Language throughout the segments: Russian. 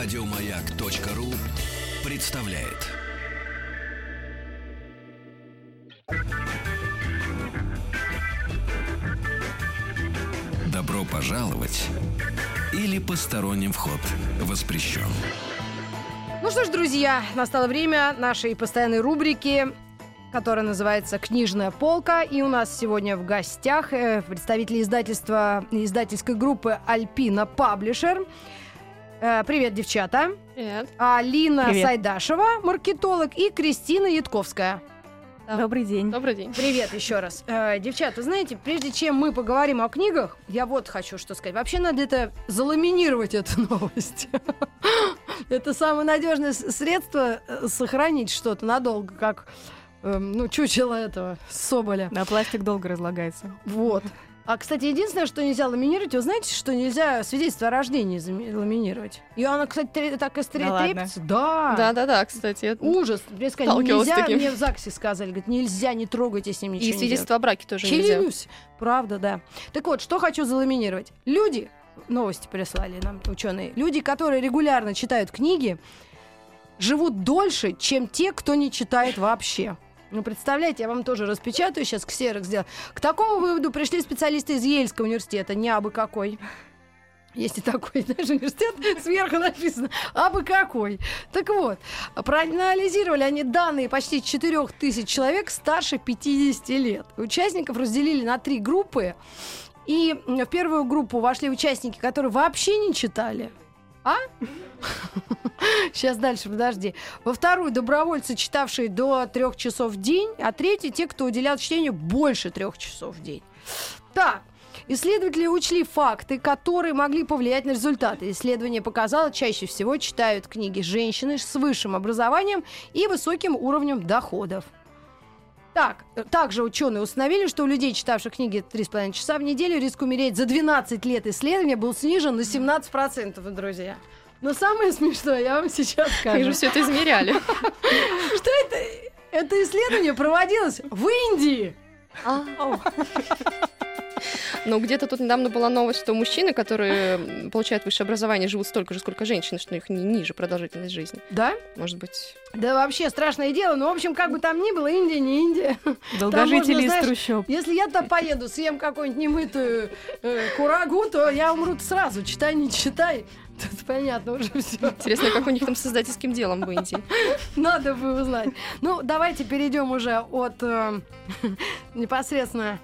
Радиомаяк.ру представляет. Добро пожаловать или посторонним вход воспрещен. Ну что ж, друзья, настало время нашей постоянной рубрики, которая называется «Книжная полка». И у нас сегодня в гостях э, представители издательства, издательской группы «Альпина Паблишер». Э, Привет, девчата. Привет. Алина Привет. Сайдашева, маркетолог, и Кристина Ятковская. Добрый день. Добрый день. Привет еще раз. Э, девчата, знаете, прежде чем мы поговорим о книгах, я вот хочу что сказать. Вообще надо это заламинировать, эту новость. Это самое надежное средство э, сохранить что-то надолго, как эм, ну, чучело этого Соболя. Да, пластик долго разлагается. Вот. А, кстати, единственное, что нельзя ламинировать, вы знаете, что нельзя свидетельство о рождении ламинировать? И она, кстати, так и стре- Да трепится. Да. Да-да-да, кстати. это- Ужас. Мне сказали, нельзя, таким. мне в ЗАГСе сказали, говорит, нельзя, не трогайте с ним ничего. И свидетельство о браке тоже делайте. нельзя. Правда, да. Так вот, что хочу заламинировать. Люди, новости прислали нам ученые, люди, которые регулярно читают книги, живут дольше, чем те, кто не читает вообще. Ну, представляете, я вам тоже распечатаю, сейчас ксерок сделаю. К такому выводу пришли специалисты из Ельского университета, не абы какой. Есть и такой, знаешь, университет, сверху написано, абы какой. Так вот, проанализировали они данные почти 4000 человек старше 50 лет. Участников разделили на три группы. И в первую группу вошли участники, которые вообще не читали. А? Сейчас дальше, подожди. Во вторую добровольцы, читавшие до трех часов в день, а третий те, кто уделял чтению больше трех часов в день. Так, Исследователи учли факты, которые могли повлиять на результаты. Исследование показало, чаще всего читают книги женщины с высшим образованием и высоким уровнем доходов. Так, э, также ученые установили, что у людей, читавших книги 3,5 часа в неделю, риск умереть за 12 лет исследования был снижен на 17%, друзья. Но самое смешное, я вам сейчас Как же скажу, все это измеряли? что это, это исследование проводилось в Индии. Но где-то тут недавно была новость, что мужчины, которые получают высшее образование, живут столько же, сколько женщины, что у них ни- ниже продолжительность жизни. Да? Может быть... Да вообще страшное дело. Но, в общем, как бы там ни было, Индия не Индия. Долгожители можно, из знаешь, трущоб. Если я туда поеду, съем какую-нибудь немытую э, курагу, то я умру сразу. Читай, не читай. Тут понятно уже все. Интересно, как у них там с издательским делом в Индии. Надо бы узнать. Ну, давайте перейдем уже от э, непосредственно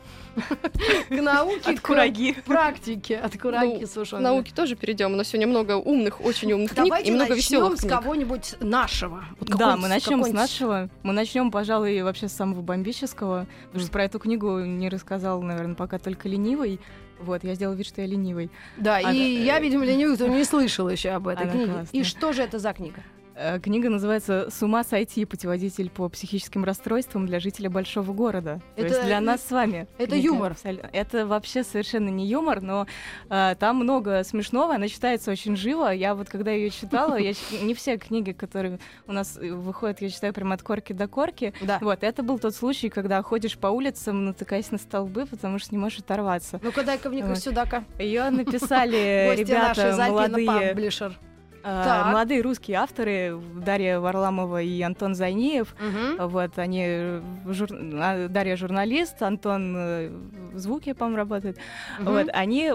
к науке, От к кураги. практике, от кураги Ну, сушеной. К науке тоже перейдем. У нас сегодня много умных, очень умных книг Давайте и много веселых с кого-нибудь нашего. Вот Да, мы начнем с нашего. Мы начнем, пожалуй, вообще с самого бомбического. Потому что про эту книгу не рассказал, наверное, пока только ленивый. Вот, я сделала вид, что я ленивый. Да, Она- и я, видимо, ленивый, кто не слышал еще об этой Она книге. классная. И что же это за книга? Э, Книга называется «С ума сойти. Путеводитель по психическим расстройствам для жителя большого города». То Это- есть для нас с вами. это книга юмор. Это вообще совершенно не юмор, но э, там много смешного, она читается очень живо. Я вот когда ее читала, я не все книги, которые у нас э, выходят, я читаю прям от корки до корки. Да. Вот, это был тот случай, когда ходишь по улицам, натыкаясь на столбы, потому что не можешь оторваться. Ну-ка, дай-ка мне Вот. сюда-ка. Ее написали ребята молодые, Так. молодые русские авторы Дарья Варламова и Антон Зайниев. Вот они э, жур- а, Дарья журналист, Антон э, в звуке, по-моему, работает. Вот они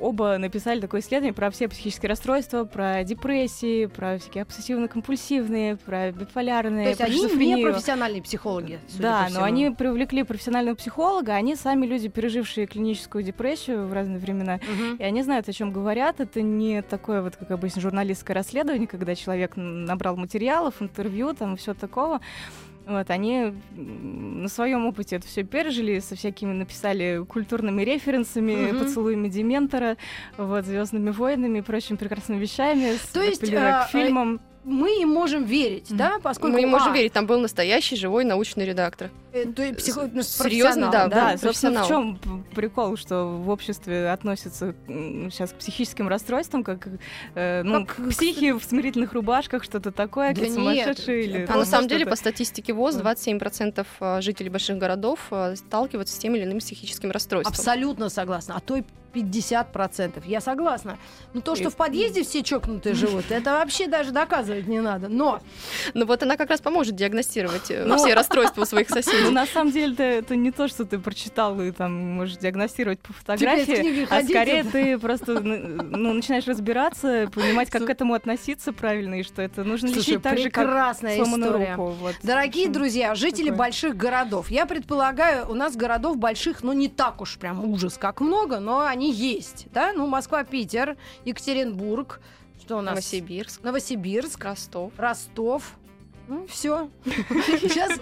оба написали такое исследование про все психические расстройства, про депрессии, про всякие обсессивно-компульсивные, про биполярные, То есть про они не профессиональные психологи. Да, но они привлекли профессионального психолога, они сами люди, пережившие клиническую депрессию в разные времена, Мгм. и они знают, о чем говорят. Это не такое вот, как обычно, журналистское расследование, когда человек набрал материалов, интервью, там все такого. Вот, они на своем опыте это все пережили, со всякими написали культурными референсами, Мгм. поцелуями Дементора, вот, Звездными войнами и прочими прекрасными вещами, с- То есть, апеллируя а, к фильмам. Мы им можем верить, Мгм. да, поскольку... Мы не можем а, верить, там был настоящий живой научный редактор. э, то есть психо- Серьезно, да, Да, да, собственно, в чем прикол, что в обществе относятся сейчас к психическим расстройствам, как, э, ну, Как к к- психи в смирительных рубашках, что-то такое, Да как нет, сумасшедшие или А на самом деле, по статистике ВОЗ, Вот. 27% э, жителей больших городов э, сталкиваются с тем или иным психическим расстройством. Абсолютно согласна. А то и 50%. Я согласна. Но то, что в подъезде все чокнутые живут, это вообще даже доказывать не надо. Но... Ну вот она как раз поможет диагностировать э, все расстройства у своих Ну, соседей. на самом деле, это, не то, что ты прочитал и там можешь диагностировать по фотографии, а скорее ты просто ну, начинаешь разбираться, понимать, как к этому относиться правильно, и что это нужно лечить так же, как прекрасная сломанную история. руку. Дорогие друзья, жители больших городов. Я предполагаю, у нас городов больших, ну, не так уж прям ужас, как много, но они есть. Да? Ну, Москва, Питер, Екатеринбург. Что у нас? Новосибирск, Новосибирск, Ростов. Ростов. Ну, все. Сейчас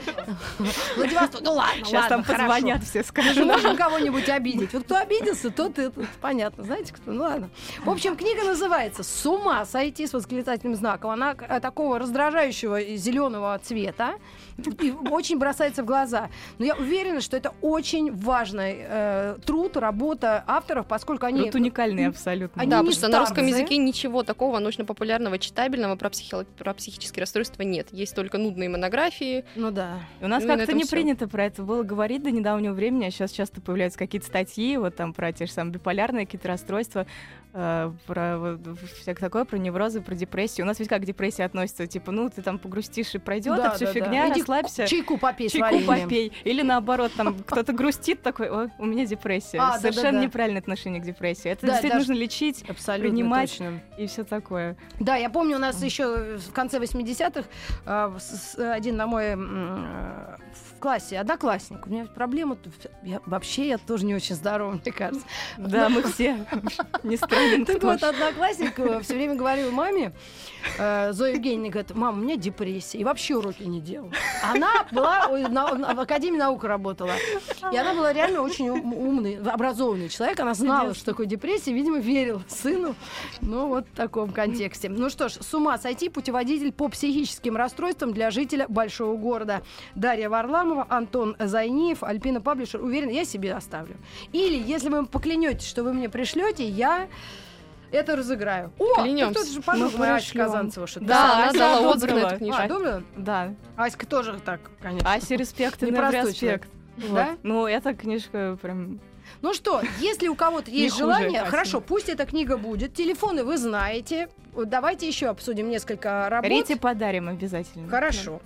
Владивосток. Ну ладно, Сейчас ладно, там хорошо. позвонят, все Мы же скажут. можем кого-нибудь обидеть. Вот кто обиделся, тот это понятно. Знаете кто? Ну ладно. В общем, книга называется «С ума сойти» с восклицательным знаком. Она э, такого раздражающего зеленого цвета и очень бросается в глаза. Но я уверена, что это очень важный э, труд, работа авторов, поскольку они... Вот уникальный абсолютно. Они да, потому что на русском языке ничего такого научно-популярного, читабельного про, психи- про психические расстройства нет. Есть только нудные монографии. Ну да. У нас Ну на как-то не всё. принято про это было говорить до недавнего времени, а сейчас часто появляются какие-то статьи, вот там про те же самые биполярные какие-то расстройства, э, про всякое такое, про неврозы, про депрессию. У нас ведь как к депрессии относится, типа, ну, ты там погрустишь и пройдет, Да, а все да, да. фигня, Иди расслабься. Чайку попей Чайку попей. Или наоборот, там кто-то грустит такой, о, у меня депрессия. А, да, да, Совершенно да. неправильное отношение к депрессии. Это Да, действительно нужно лечить Абсолютно принимать. точно. и все такое. Да, я помню, у нас еще в конце 80-х э, один на мой э, в классе одноклассник. У меня проблема. Я, вообще я тоже не очень здорова, мне кажется. Да, мы все. Не странен Так вот, одноклассник все время говорил маме, э, Зоя Евгеньевна говорит, мама, у меня депрессия. И вообще уроки не делала. Она была в Академии наук работала. И она была реально очень ум- умный, образованный человек. Она знала, что такое депрессия, видимо, верила сыну. Ну, вот в таком контексте. Ну что ж, с ума сойти путеводитель по психическим расстройствам для жителя большого города. Дарья Варламова, Антон Зайниев, Альпина Паблишер. Уверен, я себе оставлю. Или, если вы поклянетесь, что вы мне пришлете, я это разыграю. О, так Клянемся. кто-то же подумал, Мы Ася. Казанцева что-то. Да, она дала отзыв на эту А, книжку. одобрила? Да. Аська тоже так, конечно. Ася респект и Непростой респект. Да? Ну, эта книжка прям... Ну что, если у кого-то есть желание, хорошо, пусть эта книга будет. Телефоны вы знаете. Давайте еще обсудим несколько работ. Рите подарим обязательно. Хорошо.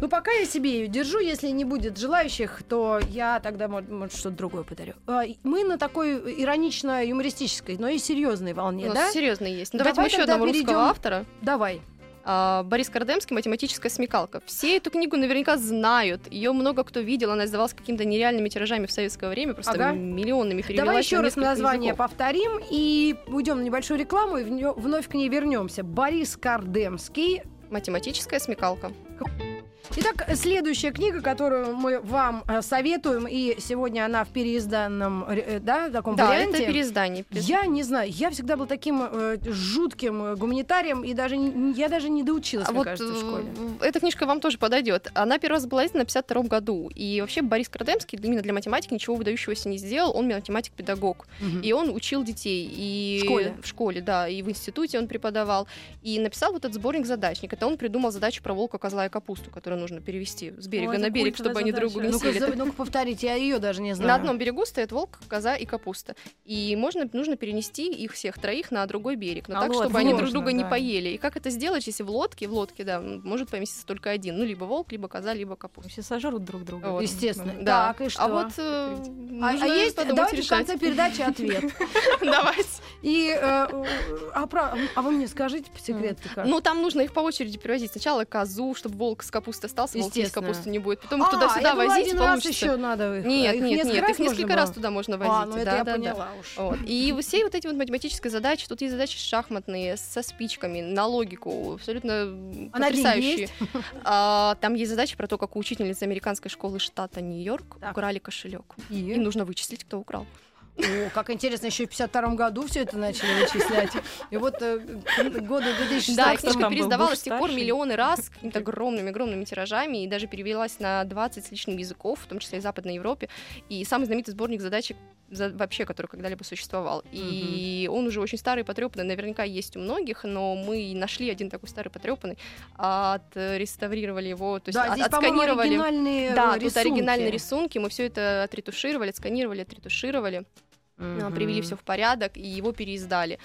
Ну, пока я себе ее держу, если не будет желающих, то я тогда, может, может, что-то другое подарю. А, Мы на такой иронично-юмористической, но и серьезной волне, У да? нас серьезно есть. Ну, Давай Давайте мы еще одного перейдем. русского автора. Давай. А, Борис Кардемский «Математическая смекалка». Все эту книгу наверняка знают. Ее много кто видел. Она издавалась какими-то нереальными тиражами в советское время. Просто Ага. миллионами перевелась Давай еще раз название языков. повторим и уйдем на небольшую рекламу и вновь к ней вернемся. Борис Кардемский. «Математическая смекалка». Итак, следующая книга, которую мы вам э, советуем, и сегодня она в переизданном, э, да, таком Да, варианте. это переиздание. Я не знаю, я всегда был таким э, жутким э, гуманитарием, и даже я даже не доучилась, А мне вот кажется, в школе. эта книжка вам тоже подойдет. Она первый раз была издана в 52 году. И вообще Борис Крадемский именно для математики ничего выдающегося не сделал. Он математик-педагог. Мгм. И он учил детей. И В школе? В школе, да. И в институте он преподавал. И написал вот этот сборник задачник. Это он придумал задачу про волка, козла и капусту, которую нужно перевести с берега Ой, на берег, чтобы они друг друга не съели. ну-ка, повторите, я ее даже не знаю. на одном берегу стоят волк, коза и капуста. И можно, нужно перенести их всех троих на другой берег. Но А так, вот, чтобы они друг друга не да. поели. И как это сделать, если в лодке, в лодке, да, может поместиться только один. Ну, либо волк, либо коза, либо капуста. Все сожрут друг друга. Вот. Естественно. Да. Так, и что? А вот э, А- а есть, давайте в решать. конце передачи ответ. Давайте. И, э, а, а вы мне скажите по секрету как? Ну, там нужно их по очереди перевозить. Сначала козу, чтобы волк с капустой остался, есть Естественно. капусты не будет. Потом А, туда-сюда я думала, возить один раз получится. еще надо их. Нет, их нет, нет, раз их несколько раз туда можно возить. А, ну это да, я да, да. поняла уж. Вот. И все вот эти вот математические задачи, тут есть задачи шахматные, со спичками, на логику, абсолютно м, А потрясающие. есть? А, там есть задачи про то, как у учительницы американской школы штата Нью-Йорк украли кошелек. И? И нужно вычислить, кто украл. О, как интересно, еще в 52 году все это начали вычислять. И вот э, к году 2016 Да, и книжка Буш с тех пор миллионы раз какими-то огромными-огромными тиражами и даже перевелась на 20 с лишним языков, в том числе и Западной Европе. И самый знаменитый сборник задачек за- вообще, который когда-либо существовал. И он уже очень старый, потрепанный, наверняка есть у многих, но мы нашли один такой старый, потрепанный, отреставрировали его, то есть Да, от- здесь, отсканировали. оригинальные Да, э, тут рисунки. оригинальные рисунки, мы все это отретушировали, отсканировали, отретушировали. Mm-hmm. привели все в порядок, и его переиздали.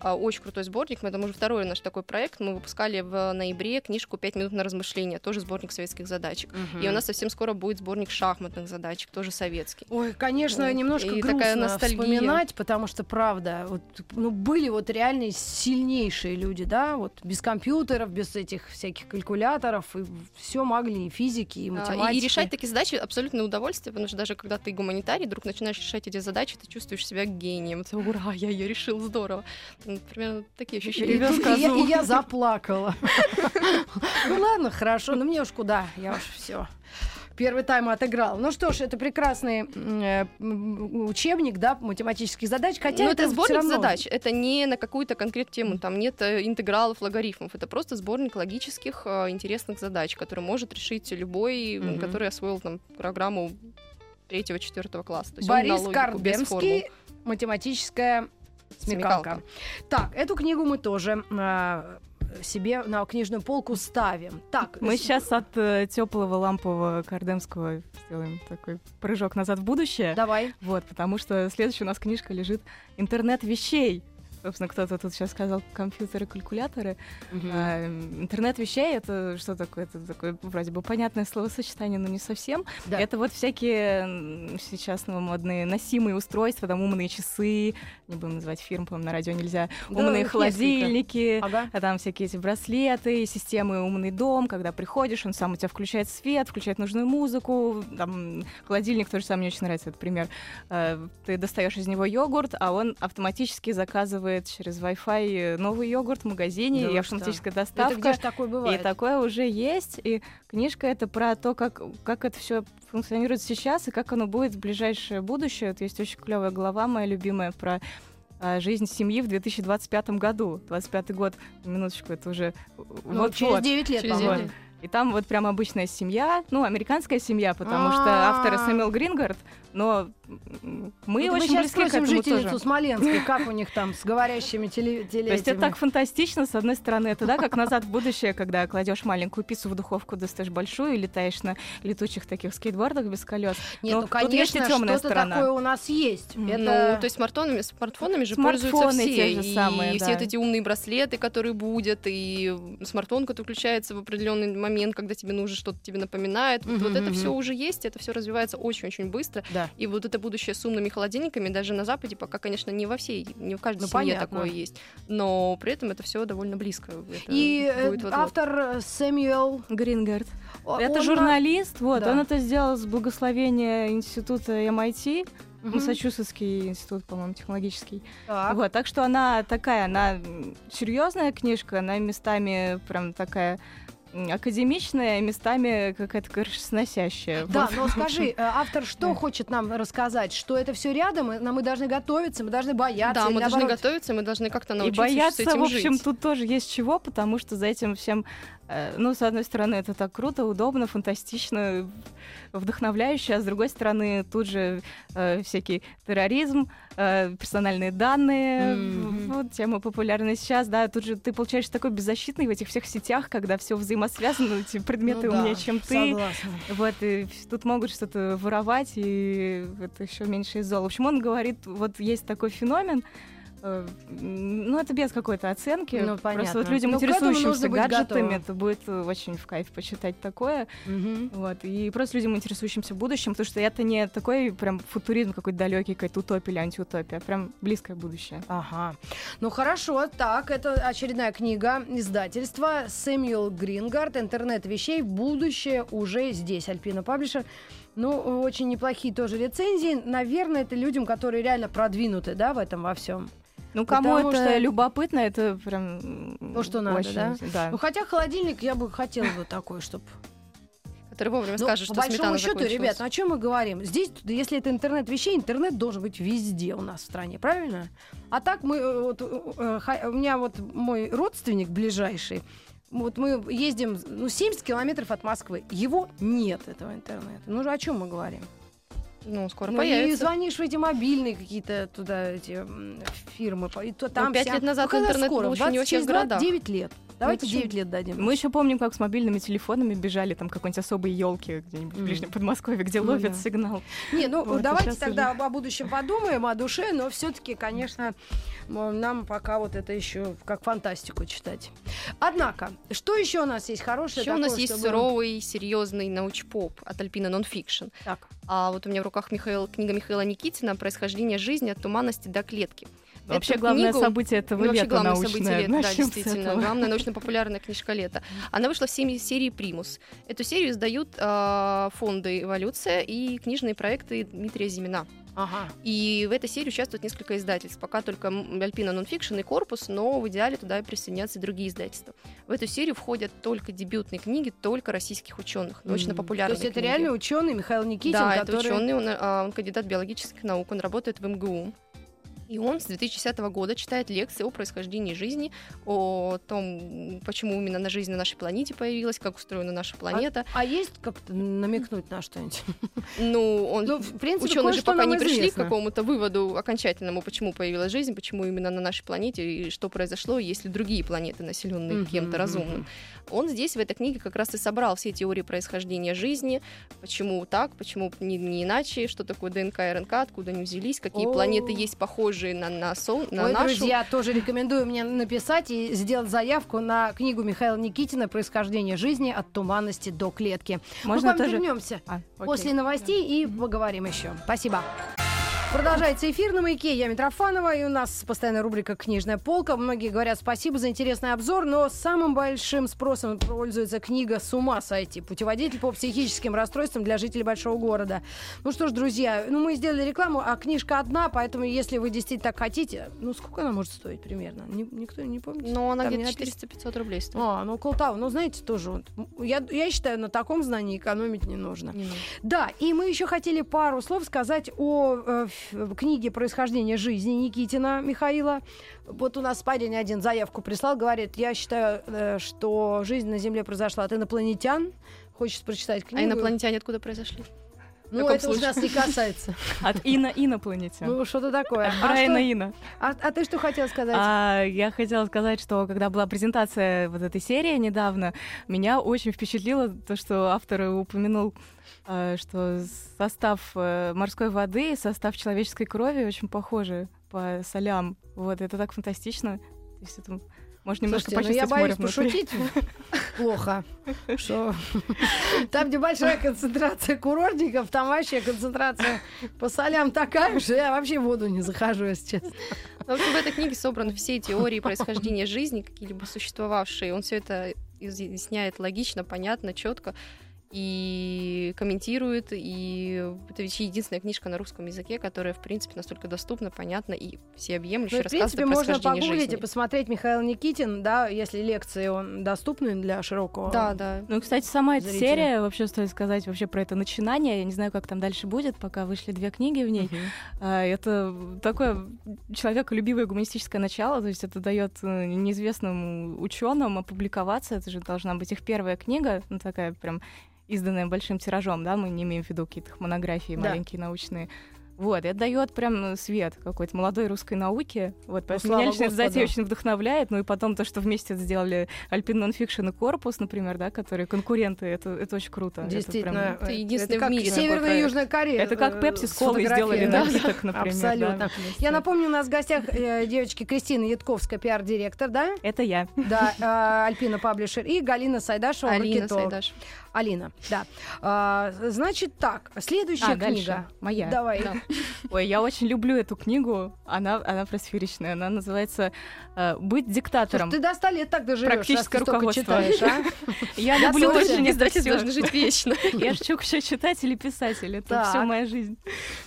А, очень крутой сборник. Это уже второй наш такой проект. Мы выпускали в ноябре книжку «Пять минут на размышление», тоже сборник советских задачек. Угу. И у нас совсем скоро будет сборник шахматных задачек, тоже советский. Ой, конечно, вот. немножко и грустно такая ностальгия. вспоминать, потому что, правда, вот, ну, были вот реально сильнейшие люди, да, вот без компьютеров, без этих всяких калькуляторов, и все могли, и физики, и математики. А, и решать такие задачи абсолютно удовольствие, потому что даже когда ты гуманитарий, вдруг начинаешь решать эти задачи, ты чувствуешь себя гением. Ура, я ее решил, здорово. Примерно такие ощущения. И, и, я, и я заплакала. Ну ладно, хорошо, но мне уж куда, я уж все первый тайм отыграл. Ну что ж, это прекрасный э, учебник, да, математических задач. Хотя Но это, это сборник равно... задач. Это не на какую-то конкретную тему. Там нет э, интегралов, логарифмов. Это просто сборник логических э, интересных задач, который может решить любой, mm-hmm. который освоил там программу третьего-четвертого класса. То есть Борис Карбемский, математическая Смекалка. Смекалка. Так, эту книгу мы тоже э, себе на книжную полку ставим. Так, мы с... сейчас от э, теплого лампового кардемского сделаем такой прыжок назад в будущее. Давай. Вот, потому что следующая у нас книжка лежит «Интернет вещей». Собственно, кто-то тут сейчас сказал компьютеры, калькуляторы. Угу. А, интернет вещей это что такое? Это такое вроде бы понятное словосочетание, но не совсем. Да. Это вот всякие сейчас ну, модные носимые устройства, там умные часы, не будем называть фирм, по на радио нельзя, да, умные холодильники, ага. а там всякие эти браслеты, системы умный дом, когда приходишь, он сам у тебя включает свет, включает нужную музыку, там холодильник тоже самое мне очень нравится этот пример. А, ты достаешь из него йогурт, а он автоматически заказывает заказывает через Wi-Fi э, новый йогурт в магазине, да и автоматическая что? доставка. Это где такое бывает? И такое уже есть. И книжка это про то, как, как это все функционирует сейчас и как оно будет в ближайшее будущее. Вот есть очень клевая глава, моя любимая, про а, жизнь семьи в 2025 году. 25 год, минуточку, это уже ну, вот через 9 лет, через 9 лет. И там вот прям обычная семья, ну, американская семья, потому что автор Сэмюэл Грингард, но мы очень мы близки к этому жительницу тоже. Смоленской, как у них там с говорящими теле, То есть это так фантастично, с одной стороны, это да, как назад в будущее, когда кладешь маленькую пиццу в духовку, достаешь большую и летаешь на летучих таких скейтбордах без колес. Нет, ну, конечно, что-то сторона. такое у нас есть. Это... Ну, то есть смартфонами, смартфонами же Смартфоны пользуются все. Те же самые, и да. все вот эти умные браслеты, которые будут, и смартфон, который включается в определенный момент, когда тебе нужно что-то тебе напоминает. Mm-hmm, вот это mm-hmm. все уже есть, это все развивается очень-очень быстро. Да. И вот это будущее с умными холодильниками даже на Западе пока, конечно, не во всей, не в каждой ну, семье понятно. такое есть, но при этом это все довольно близко. Это и э, автор э, Сэмюэл Грингард. Это он журналист, вот, да. он это сделал с благословения института MIT. Mm-hmm. Массачусетский институт, по-моему, технологический. Так. Вот, так что она такая, она серьезная книжка, она местами прям такая академичная, местами какая-то крышесносящая. Да, но скажи, э, автор что хочет нам рассказать? Что это все рядом, и мы должны готовиться, мы должны бояться? Да, мы должны готовиться, мы должны как-то научиться И бояться, с этим в общем, жить. тут тоже есть чего, потому что за этим всем ну, с одной стороны, это так круто, удобно, фантастично, вдохновляюще, а с другой стороны, тут же э, всякий терроризм, э, персональные данные, mm-hmm. вот тема популярная сейчас, да, тут же ты получаешь такой беззащитный в этих всех сетях, когда все взаимосвязано, эти предметы ну, умнее, да, чем ты. Согласна. Вот, и тут могут что-то воровать, и это еще меньше из зола. В общем, он говорит, вот есть такой феномен, Э, ну, это без какой-то оценки. Ну, понятно. Просто вот людям, Но интересующимся гаджетами, это будет э, очень в кайф почитать такое. Угу. Вот. И просто людям, интересующимся будущим, потому что это не такой прям футуризм какой-то далекий, какая-то утопия или антиутопия, а прям близкое будущее. Ага. Ну, хорошо. Так, это очередная книга издательства Сэмюэл Грингард «Интернет вещей. Будущее уже здесь». Альпина Паблишер. Ну, очень неплохие тоже рецензии. Наверное, это людям, которые реально продвинуты, да, в этом во всем. Ну, кому Потому это что... любопытно, это прям то, что надо, очень, да? да? Ну, хотя холодильник я бы хотела бы такой, чтобы который вовремя ну, скажет, что по большому счету, ребят, ну о чем мы говорим? Здесь, если это интернет вещей, интернет должен быть везде у нас в стране, правильно? А так мы, э, вот, э, у меня вот мой родственник ближайший, вот мы ездим ну, 70 километров от Москвы, его нет этого интернета. Ну о чем мы говорим? Ну, скоро ну, появится. И звонишь в эти мобильные какие-то туда эти фирмы. И то, там ну, пять лет назад ну, интернет скоро? был еще не у всех городах. 9 лет. Давайте Ну, 9 лет дадим. Мы еще помним, как с мобильными телефонами бежали там какой-нибудь особой елки где-нибудь в Мгм. ближнем Подмосковье, где Ну ловят да. сигнал. Не, ну Вот, давайте тогда о будущем подумаем, о душе, но все-таки, конечно, нам пока вот это еще как фантастику читать. Однако, что еще у нас есть хорошее? Еще у нас есть чтобы- суровый, серьезный научпоп от Альпина Нонфикшн. Так. А вот у меня в руках Михаил, книга Михаила Никитина «Происхождение жизни от туманности до клетки». Вообще Эту главное книгу- событие этого Ну, вообще лета главное научное. событие лета, да, Начнем действительно. Главная научно-популярная книжка лета. Она вышла в серии «Примус». Эту серию издают а, фонды «Эволюция» и книжные проекты Дмитрия Зимина. Ага. И в этой серии участвуют несколько издательств. Пока только Альпина Нонфикшн и Корпус, но в идеале туда присоединятся и другие издательства. В эту серию входят только дебютные книги, только российских ученых, То научно-популярные есть это книги. реально ученый Михаил Никитин, да, это который... ученый, он, а, он кандидат биологических наук, он работает в МГУ. И он с 2010 года читает лекции о происхождении жизни, о том, почему именно на жизнь на нашей планете появилась, как устроена наша планета. А есть как-то намекнуть на что-нибудь? Ну, он Ну, в принципе, Ученые же пока не пришли известно. к какому-то выводу окончательному, почему появилась жизнь, почему именно на нашей планете и что произошло, есть ли другие планеты, населенные Мгм, кем-то разумным. Он здесь, в этой книге, как раз и собрал все теории происхождения жизни, почему так, почему не, не иначе, что такое ДНК и РНК, откуда они взялись, какие О. планеты есть похожие на, на, Сол- на Ой, нашу. друзья, тоже рекомендую мне написать и сделать заявку на книгу Михаила Никитина «Происхождение жизни от туманности до клетки». Мы Можно к вам тоже... вернемся А, окей. после новостей и поговорим еще. Спасибо. Продолжается эфир на маяке. Я Митрофанова, и у нас постоянная рубрика «Книжная полка». Многие говорят спасибо за интересный обзор, но самым большим спросом пользуется книга «С ума сойти. Путеводитель по психическим расстройствам для жителей большого города». Ну что ж, друзья, ну мы сделали рекламу, а книжка одна, поэтому если вы действительно так хотите, ну сколько она может стоить примерно? Ни- никто не помнит? Но она где-то не написано. 400-500 рублей стоит. А, ну около того. Ну, знаете, тоже. Я, я считаю, на таком знании экономить не нужно. Не нужно. Да, и мы еще хотели пару слов сказать о э, книге «Происхождение жизни» Никитина Михаила. Вот у нас парень один заявку прислал, говорит, я считаю, э, что жизнь на Земле произошла от инопланетян. Хочет прочитать книгу. А инопланетяне откуда произошли? Ну, это случае? нас не касается. От Ина инопланетян. Ну, что-то такое. От А, Брайана что- Ина. а- а ты что хотела сказать? А, я хотела сказать, что когда была презентация вот этой серии недавно, меня очень впечатлило то, что автор упомянул, а, что состав э, морской воды и состав человеческой крови очень похожи по солям. Вот, это так фантастично. То есть это можно немножко Слушайте, ну я боюсь пошутить плохо. Что там, где большая концентрация курортников, там вообще концентрация по солям такая, что я вообще в воду не захожу, если честно. Ну, В общем, в этой книге собраны все теории происхождения жизни, какие-либо существовавшие. Он все это изъясняет логично, понятно, четко и комментирует. И это ведь единственная книжка на русском языке, которая, в принципе, настолько доступна, понятна и всеобъемлюще Ну, в рассказывает принципе, можно погуглить жизни. и посмотреть Михаил Никитин, да, если лекции он доступны для широкого. Да, да. Ну, кстати, сама эта Зрителя. серия, вообще стоит сказать вообще про это начинание. Я не знаю, как там дальше будет, пока вышли две книги в ней. Мгм. А, Это такое человеколюбивое гуманистическое начало, то есть это дает э, неизвестным ученым опубликоваться. Это же должна быть их первая книга, ну такая прям изданная большим тиражом, да, мы не имеем в виду какие-то монографии Да. маленькие научные. Вот, это дает прям свет какой-то молодой русской науки. Вот, поэтому слава меня лично эта затея Господу. очень вдохновляет. Ну и потом то, что вместе это сделали Альпина Нонфикшн и Корпус, например, да, которые конкуренты, это, это очень круто. Это прям- Действительно. Это единственный в как мире такой Северная и. Южная Корея. Это как э, Пепси с колой сделали сфотографировали. напиток, например. да, Абсолютно. вместе. Я напомню, у нас в гостях э, девочки Кристина Ятковская, пиар-директор, да? Это я. Да, э, Альпина Паблишер и Галина Сайдашева, Алина маркетолог. Сайдаш. Алина, да. А, значит так, следующая А, дальше. книга. Моя. Давай. Да. Ой, я очень люблю эту книгу. Она, она просферичная. Она называется э, «Быть диктатором». Слушай, ты до 100 лет так доживешь, Практическое руководство. читаешь, а? Я люблю очень Издатель всё. должен жить вечно. Я же вообще читатель и писатель. Это все моя жизнь.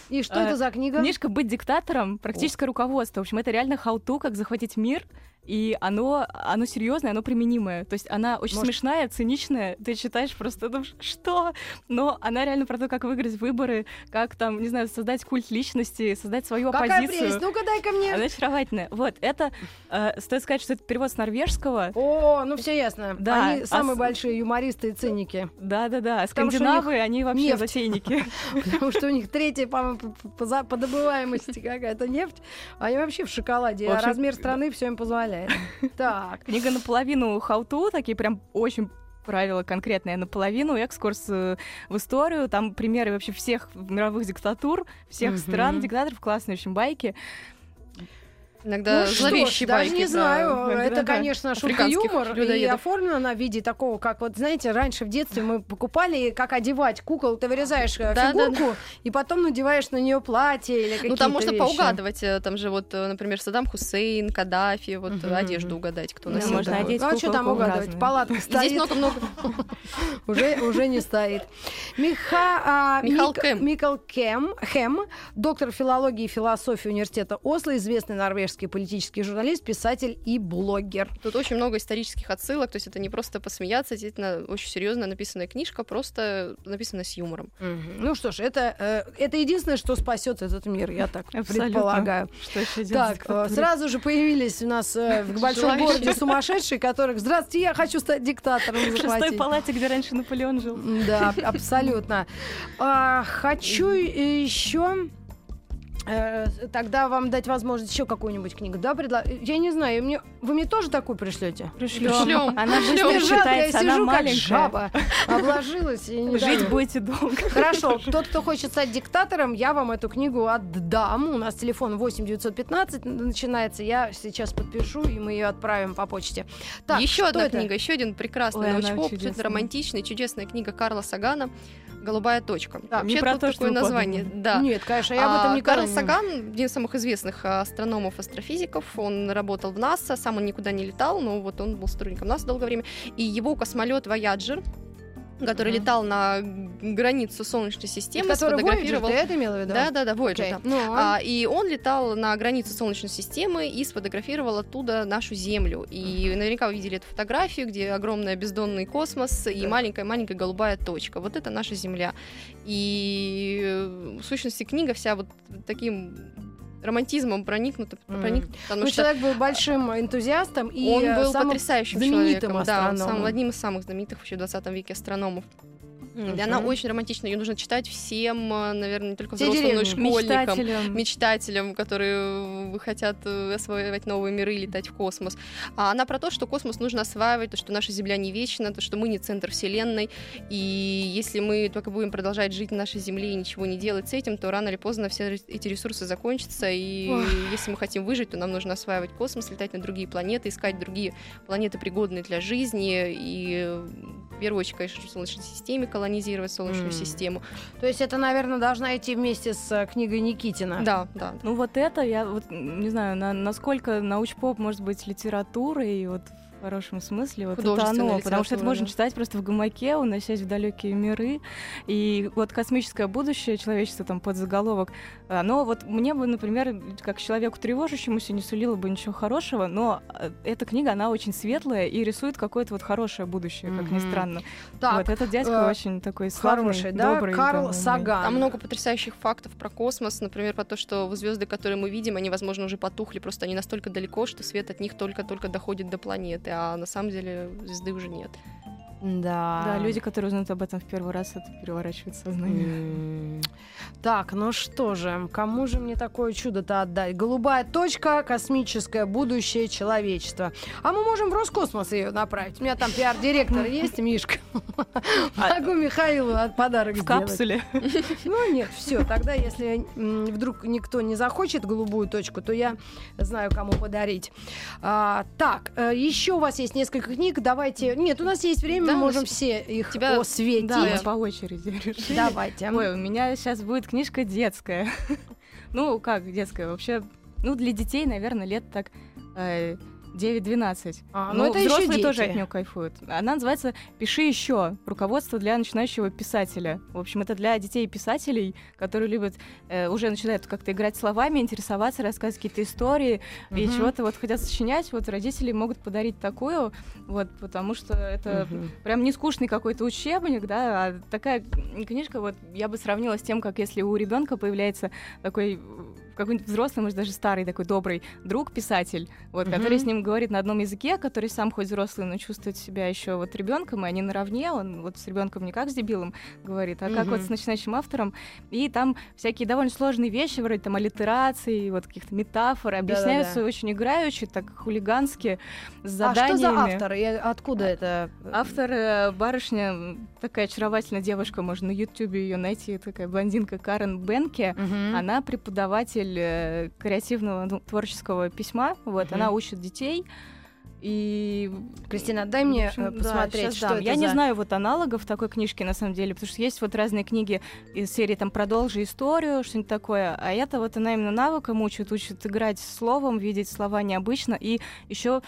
И что это за книга? Книжка «Быть диктатором», практическое руководство. В общем, это реально хау-ту, как захватить мир. И оно, оно серьезное, оно применимое. То есть она очень Может- смешная, циничная. Ты читаешь просто думаешь, что? Но она реально про то, как выиграть выборы, как там, не знаю, создать культ личности, создать свою Какая оппозицию. прелесть? Ну-ка дай-ка мне. Она очаровательная. Вот, это, э, стоит сказать, что это перевод с норвежского. О, ну все ясно. Да, Они а самые с- большие юмористы и циники. Да-да-да, скандинавы, они вообще нефть. затейники. Потому что у них третья, по-моему, по добываемости какая-то нефть. Они вообще в шоколаде. А размер страны все им позволяет. Так. Книга наполовину хауту, такие прям очень правила конкретные наполовину, экскурс э, в историю, там примеры вообще всех мировых диктатур, всех стран, диктаторов, классные очень байки. Иногда ну, зловещие что ж, даже не знаю. Это, да, конечно, шутка юмор. И оформлено на виде такого, как вот, знаете, раньше в детстве мы покупали, как одевать кукол. Ты вырезаешь э, да, фигурку, да, да. и потом надеваешь на нее платье или какие-то Ну, там можно вещи. поугадывать. Э, там же вот, э, например, Саддам Хусейн, Каддафи, вот угу, одежду угадать, кто носил. Да, можно одеть Ну, а что там угадывать? Палатка стоит. Здесь много-много. уже, уже не стоит. Миха, а, Михал Кэм. Доктор филологии и философии университета Осло, известный норвежский норвежский политический журналист, писатель и блогер. Тут очень много исторических отсылок, то есть это не просто посмеяться, действительно очень серьезно написанная книжка, просто написана с юмором. Угу. Ну что ж, это, э, это единственное, что спасет этот мир, я так Абсолютно. предполагаю. Что еще так, э, сразу же появились у нас э, в большом городе сумасшедшие, которых «Здравствуйте, я хочу стать диктатором». В шестой палате, где раньше Наполеон жил. Да, абсолютно. А, хочу еще тогда вам дать возможность еще какую-нибудь книгу, да, предла... Я не знаю, мне... вы мне тоже такую пришлете? Пришлем. Она быстро читается, она маленькая. жаба, обложилась и не Жить будете долго. Хорошо, тот, кто хочет стать диктатором, я вам эту книгу отдам. У нас телефон 8 915 начинается. Я сейчас подпишу, и мы ее отправим по почте. Так, еще одна это? книга, еще один прекрасный научпоп, романтичный, чудесная книга Карла Сагана голубая точка. Да, Вообще не про то, такое название. Да. Нет, конечно, я об этом не Карл Саган, один из самых известных а, астрономов, астрофизиков, он работал в НАСА, сам он никуда не летал, но вот он был сотрудником НАСА долгое время, и его космолет Voyager который mm-hmm. летал на границу Солнечной системы, который сфотографировал. Voyager, ты это имела в виду? Да, да, да, Voyager. Okay. Да. Ну, а... А, и он летал на границу Солнечной системы и сфотографировал оттуда нашу Землю. И mm-hmm. наверняка вы видели эту фотографию, где огромный бездонный космос и маленькая-маленькая голубая точка. Вот это наша Земля. И э, в сущности книга вся вот таким романтизмом проникнут, mm. проникнут потому ну, что человек был большим энтузиастом и он был потрясающим знаменитым человеком, да, самым, одним из самых знаменитых вообще в 20 веке астрономов. Mm-hmm. И она очень романтична, ее нужно читать всем, э, наверное, не только взрослым, но и школьникам, мечтателям. мечтателям, которые хотят э, осваивать новые миры и летать в космос. А она про то, что космос нужно осваивать, то, что наша Земля не вечна, то, что мы не центр Вселенной, и если мы только будем продолжать жить на нашей Земле и ничего не делать с этим, то рано или поздно все эти ресурсы закончатся, и Ох. если мы хотим выжить, то нам нужно осваивать космос, летать на другие планеты, искать другие планеты, пригодные для жизни, и первую очередь, конечно, в Солнечной системе, колонизировать Солнечную mm. систему. То есть это, наверное, должна идти вместе с э, книгой Никитина. Да, да. Ну вот это, я вот не знаю, на, насколько научпоп может быть литературой, вот в хорошем смысле. Вот это оно, потому что это можно читать просто в гамаке, уносясь в далекие миры. И вот космическое будущее человечества там под заголовок, оно вот мне бы, например, как человеку тревожащемуся не сулило бы ничего хорошего, но э, эта книга, она очень светлая и рисует какое-то вот хорошее будущее, как mm-hmm. ни странно. Так, вот этот дядька э, очень такой славный, хороший, да? добрый. Карл да, Саган. Там много потрясающих фактов про космос, например, про то, что звезды, которые мы видим, они, возможно, уже потухли, просто они настолько далеко, что свет от них только-только доходит до планеты а на самом деле звезды уже нет. Да. Да, люди, которые узнают об этом в первый раз, это переворачивает сознание. Mm. Так, ну что же, кому же мне такое чудо-то отдать? Голубая точка, космическое будущее человечества. А мы можем в Роскосмос ее направить. У меня там пиар-директор есть, Мишка. А Могу Михаилу подарок сделать. В капсуле? Ну нет, все. Тогда, если вдруг никто не захочет голубую точку, то я знаю, кому подарить. А, так, э, еще у вас есть несколько книг. Давайте... Нет, у нас есть время да, можем все их осветить. Да, по очереди решили. Давайте. Ой, у меня сейчас будет книжка детская. ну, как детская? Вообще, ну, для детей, наверное, лет так э, 9-12. А, ну, это взрослые еще дети. тоже от нее кайфуют. Она называется «Пиши еще. Руководство для начинающего писателя». В общем, это для детей писателей, которые любят, э, уже начинают как-то играть словами, интересоваться, рассказывать какие-то истории угу. и чего-то вот хотят сочинять. Вот родители могут подарить такую, вот, потому что это угу. прям не скучный какой-то учебник, да, а такая книжка, вот я бы сравнила с тем, как если у ребенка появляется такой какой-нибудь взрослый, может, даже старый такой добрый друг, писатель, вот, mm-hmm. который с ним говорит на одном языке, который сам хоть взрослый, но чувствует себя еще вот ребенком, и они наравне, он вот с ребенком не как с дебилом говорит, а mm-hmm. как вот с начинающим автором, и там всякие довольно сложные вещи, вроде там аллитерации, вот каких-то метафор, объясняются Да-да-да. очень играючи, так хулигански, с заданиями. А что за автор? И откуда это? Автор э, барышня, такая очаровательная девушка, можно на ютюбе ее найти, такая блондинка Карен Бенке, mm-hmm. она преподаватель э, креативного ну, творческого письма, вот, mm-hmm. она учит детей, и Кристина, дай мне общем, э, посмотреть, да, что дам. это Я за... не знаю вот аналогов такой книжки на самом деле, потому что есть вот разные книги из серии там «Продолжи историю», что-нибудь такое, а это вот она именно навыкам учит, учит играть словом, видеть слова необычно, и еще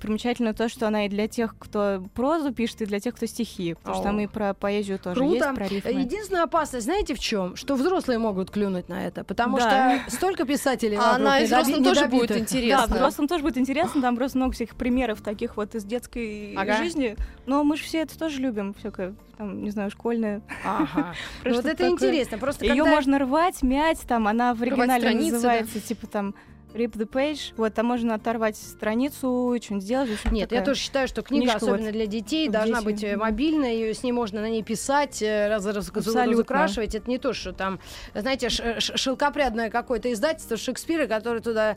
примечательно то, что она и для тех, кто прозу пишет, и для тех, кто стихи, потому О. что там и про поэзию тоже Круто. есть, про рифмы. Единственная опасность, знаете, в чем? Что взрослые могут клюнуть на это, потому да. что столько писателей а она и взрослым тоже будет интересно. Да, взрослым тоже будет интересно, там просто много всяких примеров таких вот из детской ага. жизни. Но мы же все это тоже любим, всякое, там, не знаю, школьное. Ага. Ну вот это интересно. Просто Ее можно рвать, мять, там, она в оригинале называется, типа там Rip the page. Вот, там можно оторвать страницу, что-нибудь сделать. Нет, такая... я тоже считаю, что книга, Книжка особенно вот для детей, должна быть э, мобильная, ее с ней можно на ней писать, э, раз, раз, разукрашивать. Это не то, что там, знаете, шелкопрядное какое-то издательство Шекспира, которое туда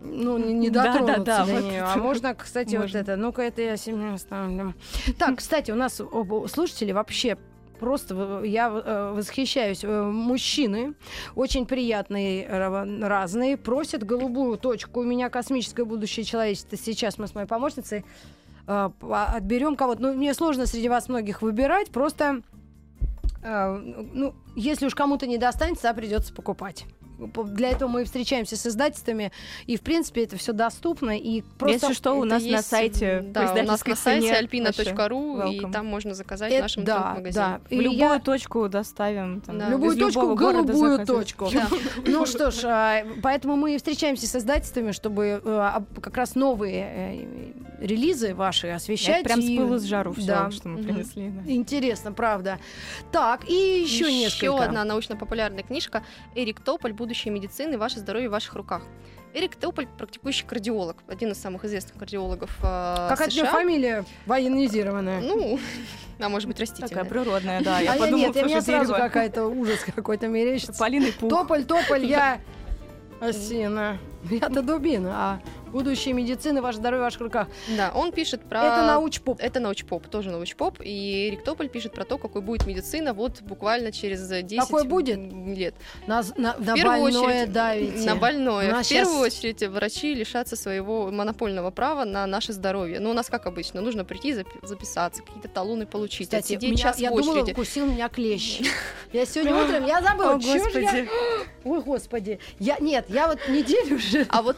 ну, не, не дотронуться да, да, да, до вот нее. А можно, кстати, можно. вот это. Ну-ка, это я себе оставлю. Так, кстати, у нас слушатели вообще просто я э, восхищаюсь. Э, мужчины очень приятные, разные, просят голубую точку. У меня космическое будущее человечества. Сейчас мы с моей помощницей э, отберем кого-то. Ну, мне сложно среди вас многих выбирать, просто ну, если уж кому-то не достанется, придется покупать для этого мы встречаемся с издательствами, и, в принципе, это все доступно. И просто... Если что, у нас есть, на сайте да, у нас на сайте alpina.ru, и там можно заказать это, в нашем да, магазине. Да. В любую я... точку доставим. Там, да. Любую точку, голубую точку. Ну что ж, а, поэтому мы встречаемся с издательствами, чтобы э, как раз новые э, релизы ваши освещать. Прям с пылу с жару все, что мы принесли. Интересно, правда. Так, и еще несколько. Еще одна научно-популярная книжка Эрик Тополь будущее медицины, ваше здоровье в ваших руках. Эрик Тополь, практикующий кардиолог, один из самых известных кардиологов э, Как США. фамилия военизированная? Ну, а может быть растительная. Такая природная, да. Я а подумала, я нет, у меня сразу какая-то ужас какой-то мерещится. Полиный пух. Тополь, тополь, я осина. Я-то дубина, а будущее медицины, ваше здоровье в ваших руках. Да, он пишет про... Это научпоп. Это научпоп, тоже научпоп. И Эрик Тополь пишет про то, какой будет медицина вот буквально через 10 какой будет? лет. На, на, на больное очередь, давите. На больное. На в сейчас... первую очередь врачи лишатся своего монопольного права на наше здоровье. Ну, у нас как обычно, нужно прийти записаться, какие-то талоны получить, Кстати, отсидеть меня, час я в очереди. думала, укусил меня клещ. Я сегодня утром, я забыла, О, господи. Ой, господи. Я, нет, я вот неделю уже. А вот,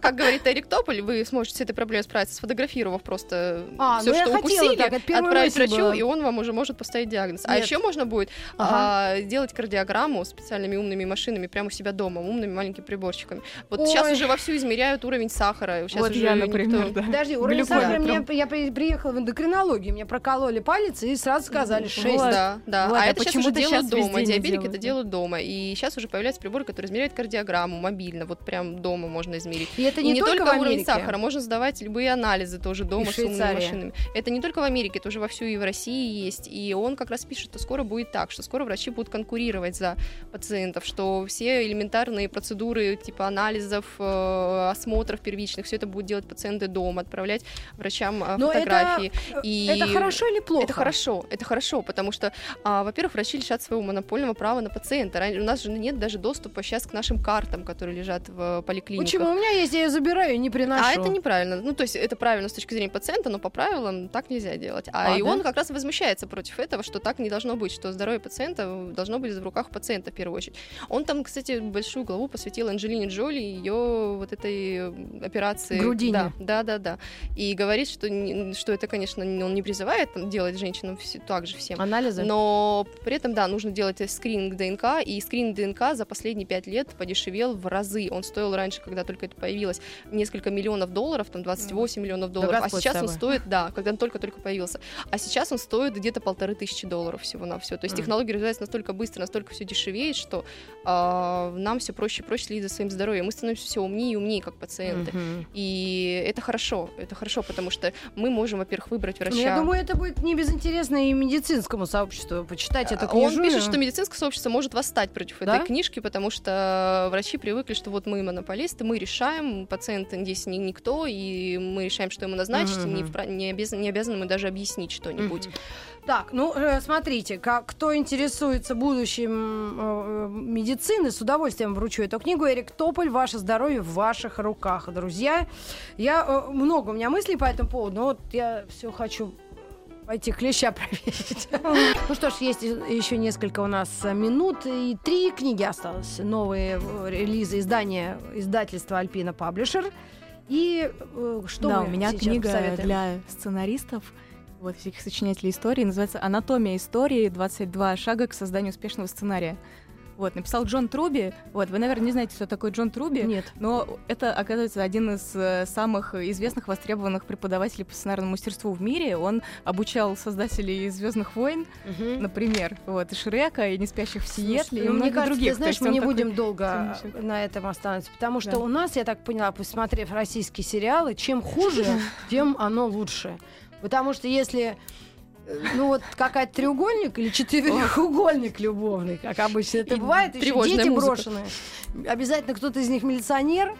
как говорит Эрик Тополь, вы сможете с этой проблемой справиться, сфотографировав просто а, все, ну что укусили, так, отправить врачу, была. и он вам уже может поставить диагноз. А Нет. А еще можно будет ага. а, делать кардиограмму специальными умными машинами прямо у себя дома, умными маленькими приборчиками. Вот Ой. сейчас уже вовсю измеряют уровень сахара. Сейчас вот уже я, например, никто... да. Подожди, уровень сахара, мне, я приехала в эндокринологию, мне прокололи палец и сразу сказали 6. Вот. Да, да. Вот, а, а это сейчас уже делают дома, диабетики это делают дома. И сейчас уже появляются приборы, которые измеряют кардиограмму мобильно, вот прям дома можно измерить. И это не, и не только, только уровень сахара, можно сдавать любые анализы тоже дома с умными машинами. Это не только в Америке, это уже вовсю и в России есть. И он как раз пишет, что скоро будет так, что скоро врачи будут конкурировать за пациентов, что все элементарные процедуры типа анализов, э, осмотров первичных, все это будут делать пациенты дома, отправлять врачам э, фотографии. Это, и это хорошо или плохо? Это хорошо, это хорошо, потому что, а, во-первых, врачи лишат своего монопольного права на пациента. У нас же нет даже доступа сейчас к нашим картам, которые лежат в поликлиниках. Почему? У меня есть, я ее забираю и не приношу. А это неправильно. Ну, то есть это правильно с точки зрения пациента, но по правилам так нельзя делать. А, а и да? он как раз возмущается против этого, что так не должно быть, что здоровье пациента должно быть в руках пациента в первую очередь. Он там, кстати, большую главу посвятил Анджелине Джоли и ее вот этой операции. Грудине. Да, да, да, да. И говорит, что, что это, конечно, он не призывает там, делать женщинам все, так же всем. Анализы. Но при этом, да, нужно делать скрининг ДНК, и скрининг ДНК за последние пять лет подешевел в разы. Он стоил раньше, когда только это появилось, несколько миллионов долларов, там 28 миллионов долларов, Да а сейчас он стоит, да, когда он только-только появился, а сейчас он стоит где-то полторы тысячи долларов всего на все. То есть Мгм. технологии развиваются настолько быстро, настолько все дешевеет, что нам все проще и проще следить за своим здоровьем. Мы становимся все умнее и умнее как пациенты. Мгм. И это хорошо, это хорошо, потому что мы можем, во-первых, выбрать врача. Ну, я думаю, это будет не безинтересно и медицинскому сообществу почитать эту А, книжу. Он пишет, что медицинское сообщество может восстать против Да? этой книжки, потому что врачи привыкли, что вот мы монополисты, мы решаем, пациент здесь ни- никто, и мы решаем, что ему назначить, и не, не, обязаны, не обязаны мы даже объяснить что-нибудь. Мгм. Так, ну э, смотрите, как, кто интересуется будущим э, медицины, с удовольствием вручу эту книгу. Эрик Тополь, «Ваше здоровье в ваших руках». Друзья, я э, много у меня мыслей по этому поводу, но вот я все хочу пойти клеща проверить. Ну что ж, есть еще несколько у нас э, минут, и три книги осталось. Новые э, релизы издания издательства Альпина Паблишер. И э, что да, у меня книга посоветуем? для сценаристов, вот всяких сочинителей истории, называется «Анатомия истории. 22 шага к созданию успешного сценария». Вот, написал Джон Труби. Вот, вы, наверное, не знаете, кто такой Джон Труби. Нет. Но это, оказывается, один из э, самых известных, востребованных преподавателей по сценарному мастерству в мире. Он обучал создателей Звездных войн, Мгм. например, вот, и Шрека, и не спящих в Сиэтле, Слушай, и ну, мне многих кажется, других. ты знаешь, мы не такой будем долго ценничек. на этом остановиться, потому что Да. у нас, я так поняла, посмотрев российские сериалы, чем хуже, тем оно лучше. Потому что если э, ну вот какая-то треугольник или четырехугольник любовный, как обычно это И бывает, еще дети музыка. брошенные. Обязательно кто-то из них милиционер.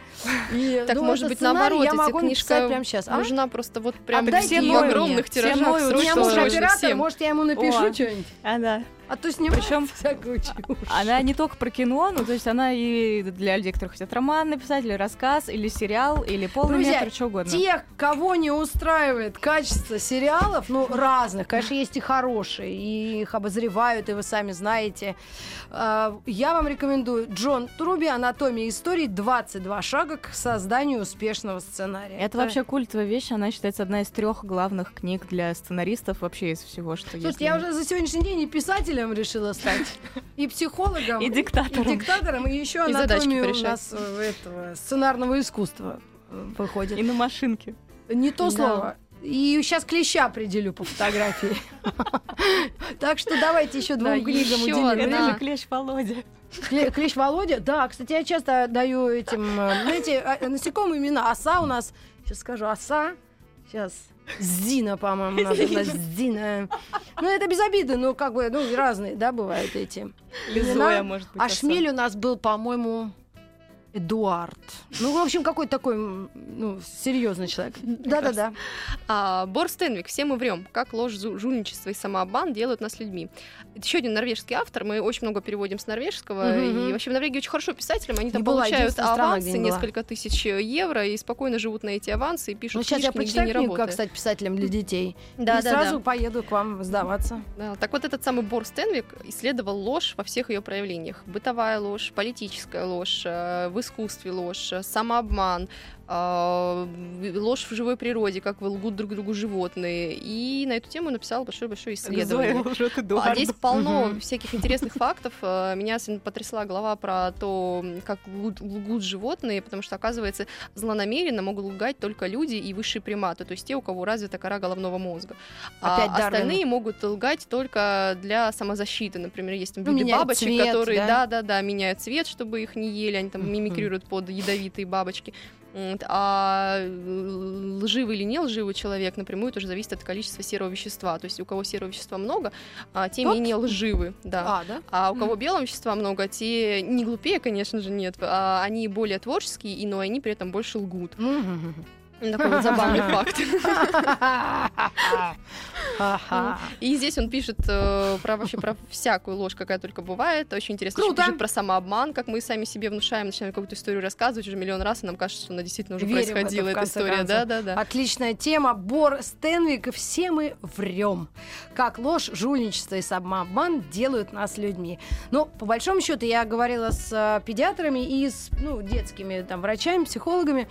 И, Так, ну, может быть, наоборот, я могу книжка прямо сейчас. А? Нужна просто вот прям Отдайте все её в мне. огромных Все тиражах. мой У меня муж оператор, всем. может, я ему напишу что-нибудь. А, да. А то снимает Причем всякую чушь. Она не только про кино, ну, то есть она и для людей, которые хотят роман написать, или рассказ, или сериал, или полный Друзья, метр, что угодно. Тех, кого не устраивает качество сериалов, ну, разных, конечно, есть и хорошие, и их обозревают, и вы сами знаете. А, Я вам рекомендую Джон Труби «Анатомия истории. 22 шага к созданию успешного сценария». Это вообще культовая вещь, она считается одна из трех главных книг для сценаристов вообще из всего, что есть. Слушайте, я уже за сегодняшний день и писателем решила стать, и психологом, И диктатором. и диктатором, и еще И анатомию у нас э, этого сценарного искусства э, выходит. И на машинке. Не то Да. слово. И сейчас клеща определю по фотографии. Так что давайте еще двум книгам уделим. Это клещ Володя. Кле- Клещ Володя? Да, кстати, я часто даю этим, э, знаете, а, насекомые имена. Оса у нас, сейчас скажу, оса. Сейчас. Зина, по-моему, сказать. Зина. Ну, это без обиды, но как бы, ну, разные, да, бывают эти. Зоя, может быть. А. Шмель у нас был, по-моему, Эдуард. Ну, в общем, какой-то такой, ну, серьезный человек. Да-да-да. А, Бор Стенвик, все мы врем. Как ложь, жульничество и самообман делают нас людьми. Это еще один норвежский автор. Мы очень много переводим с норвежского. Мгм. И вообще в Норвегии очень хорошо писателям. Они там Не получают страна, авансы, была. несколько тысяч евро, и спокойно живут на эти авансы и пишут Ну, сейчас я книжки, почитаю не книгу, как работая. стать писателем для детей. Да, и да, сразу да. поеду к вам сдаваться. Да, Так вот этот самый Бор Стенвик исследовал ложь во всех ее проявлениях. Бытовая ложь, политическая ложь, э, в искусстве ложь, э, самообман, ложь в живой природе, как лгут друг другу животные. И на эту тему написал большое-большое исследование. А здесь полно всяких интересных фактов. Э, Меня потрясла глава про то, как лгут, лгут животные, потому что, оказывается, злонамеренно могут лгать только люди и высшие приматы, то есть те, у кого развита кора головного мозга. Опять а Дарвин. остальные могут лгать только для самозащиты. Например, есть там Ну, виды меняют бабочек, цвет, которые, да? да-да-да, меняют цвет, чтобы их не ели, они там мимикрируют под ядовитые бабочки. А лживый или не лживый человек напрямую тоже зависит от количества серого вещества. То есть у кого серого вещества много, а, те менее лживы. Да. А, да? А у кого белого вещества много, те не глупее, конечно же, нет. а они более творческие, но они при этом больше лгут. Такой вот забавный факт. И здесь он пишет э, про вообще про всякую ложь, какая только бывает. Очень интересно. Круто. пишет про самообман, как мы сами себе внушаем, начинаем какую-то историю рассказывать уже миллион раз, и нам кажется, что она действительно уже Верим в это, происходила, эта история. концов. Да, да, да. Отличная тема. Бор Стенвик все мы врем. Как ложь, жульничество и самообман делают нас людьми. Но по большому счету я говорила с э, педиатрами и с ну, детскими там, врачами, психологами.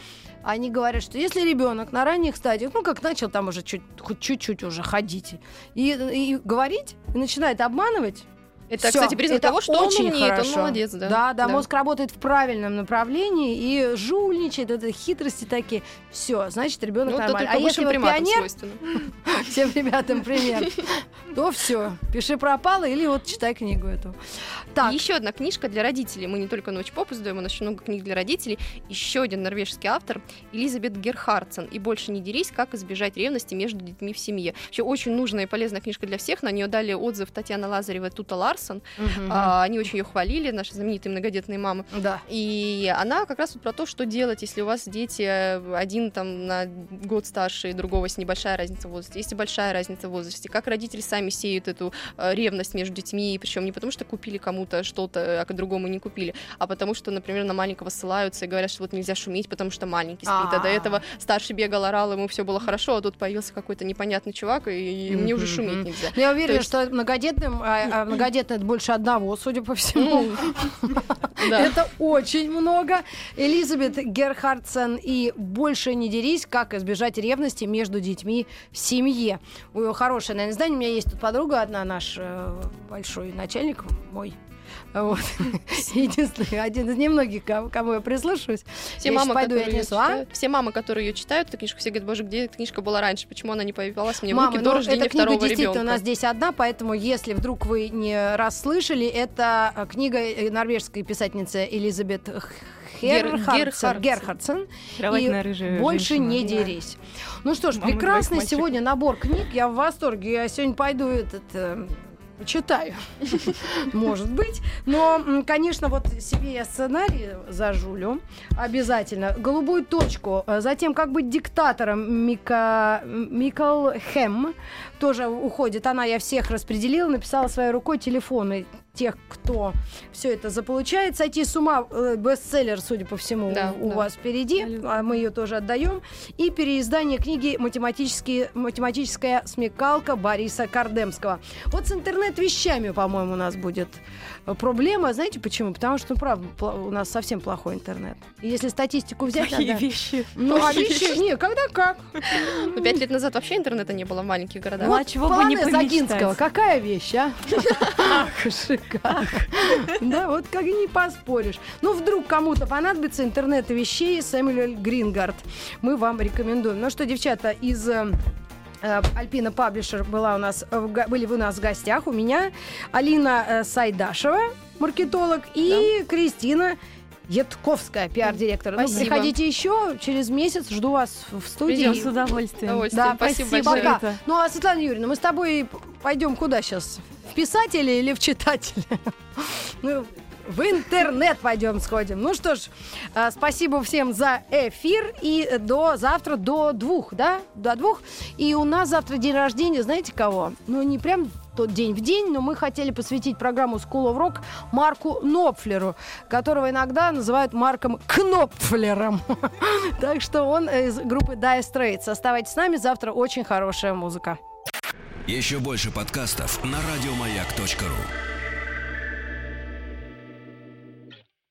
Они говорят, что если ребенок на ранних стадиях, ну как начал там уже чуть, хоть чуть-чуть уже ходить и, и говорить, и начинает обманывать, Это, Всё, кстати, признак это того, что он очень умеет, хорошо. он молодец, да. Да, да, мозг работает в правильном направлении и жульничает, это хитрости такие. Все, значит, ребенок Ну, только А если вы пионер, всем ребятам пример, то все, пиши пропало или вот читай книгу эту. Так, Еще одна книжка для родителей. Мы не только ночь поп издаем, у нас очень много книг для родителей. Еще один норвежский автор Элизабет Герхардсен. И больше не дерись, как избежать ревности между детьми в семье. Вообще очень нужная и полезная книжка для всех. На нее дали отзыв Татьяна Лазарева Тута Ларсон. мгм. А, они очень ее хвалили, наши знаменитые многодетные мамы. да. И она как раз вот про то, что делать, если у вас дети э, один там на год старше, и другого с небольшая разница в возрасте, если большая разница в возрасте, как родители сами сеют эту э, ревность между детьми, причем не потому, что купили кому-то что-то, а к другому не купили, а потому что, например, на маленького ссылаются и говорят, что вот нельзя шуметь, потому что маленький спит, а до А. этого старший бегал, орал, ему все было хорошо, а тут появился какой-то непонятный чувак, и, и мне уже шуметь нельзя. Но я уверена, есть- что многодетным, а, это больше одного, судя по всему. Это очень много. Элизабет Герхардсен и «Больше не дерись. Как избежать ревности между детьми в семье». Ой, хорошее, наверное, издание. У меня есть тут подруга одна, наш э, большой начальник мой. Вот. Единственный, один из немногих, кому я прислушиваюсь. Все Я мамы, пойду её отнесу, а? все мамы, которые ее читают, эту книжку, все говорят, боже, где эта книжка была раньше, почему она не появилась мне в Мама, руки ну, до рождения эта книга второго действительно ребенка. у нас здесь одна, поэтому если вдруг вы не расслышали, это э, книга э, норвежской писательницы Элизабет Гер- Герхардсен. Герхардсен. И рыжая Больше женщина. не дерись. Ну что ж, Мама прекрасный сегодня набор книг. Я в восторге. Я сегодня пойду этот почитаю. Может быть. Но, конечно, вот себе я сценарий зажулю. Обязательно. Голубую точку. Э, Затем, как быть диктатором Мика... Микал Хэм тоже уходит. Она, я всех распределила, написала своей рукой телефоны тех, кто все это заполучает. Сойти с ума э, бестселлер, судя по всему, Да, у да. вас впереди. А мы ее тоже отдаем. И переиздание книги «Математические, «Математическая смекалка» Бориса Кардемского. Вот с интернет-вещами, по-моему, у нас будет проблема. Знаете почему? Потому что, ну, правда, у нас совсем плохой интернет. И если статистику взять... Какие надо- вещи? Ну, а Плохие вещи... Не, когда как? Ну, пять лет назад вообще интернета не было в маленьких городах. Ну, а чего бы не? Огинского, какая вещь, а? Шикарно. Да, вот как и не поспоришь. Ну, вдруг кому-то понадобится интернет вещей Сэмюэль Грингард. Мы вам рекомендуем. Ну что, девчата, из э, э, Альпина Паблишер была у нас, э, были у нас в гостях. У меня Алина э, Сайдашева, маркетолог, и Кристина Ятковская, пиар-директор. Ну, приходите еще через месяц, жду вас в студии. Придем с удовольствием. Удовольствие. Да, Спасибо спасибо. большое. Пока. Ну, а Светлана Юрьевна, мы с тобой пойдем куда сейчас? В писатели или в читатели? Ну, в интернет пойдем сходим. Ну что ж, а, спасибо всем за эфир. И до завтра до двух, да? До двух. И у нас завтра день рождения, знаете кого? Ну, не прям тот день в день, но мы хотели посвятить программу School of Rock Марку Нопфлеру, которого иногда называют Марком Кнопфлером. Так что он из группы Dire Straits. Оставайтесь с нами, завтра очень хорошая музыка. Еще больше подкастов на радиомаяк.ру.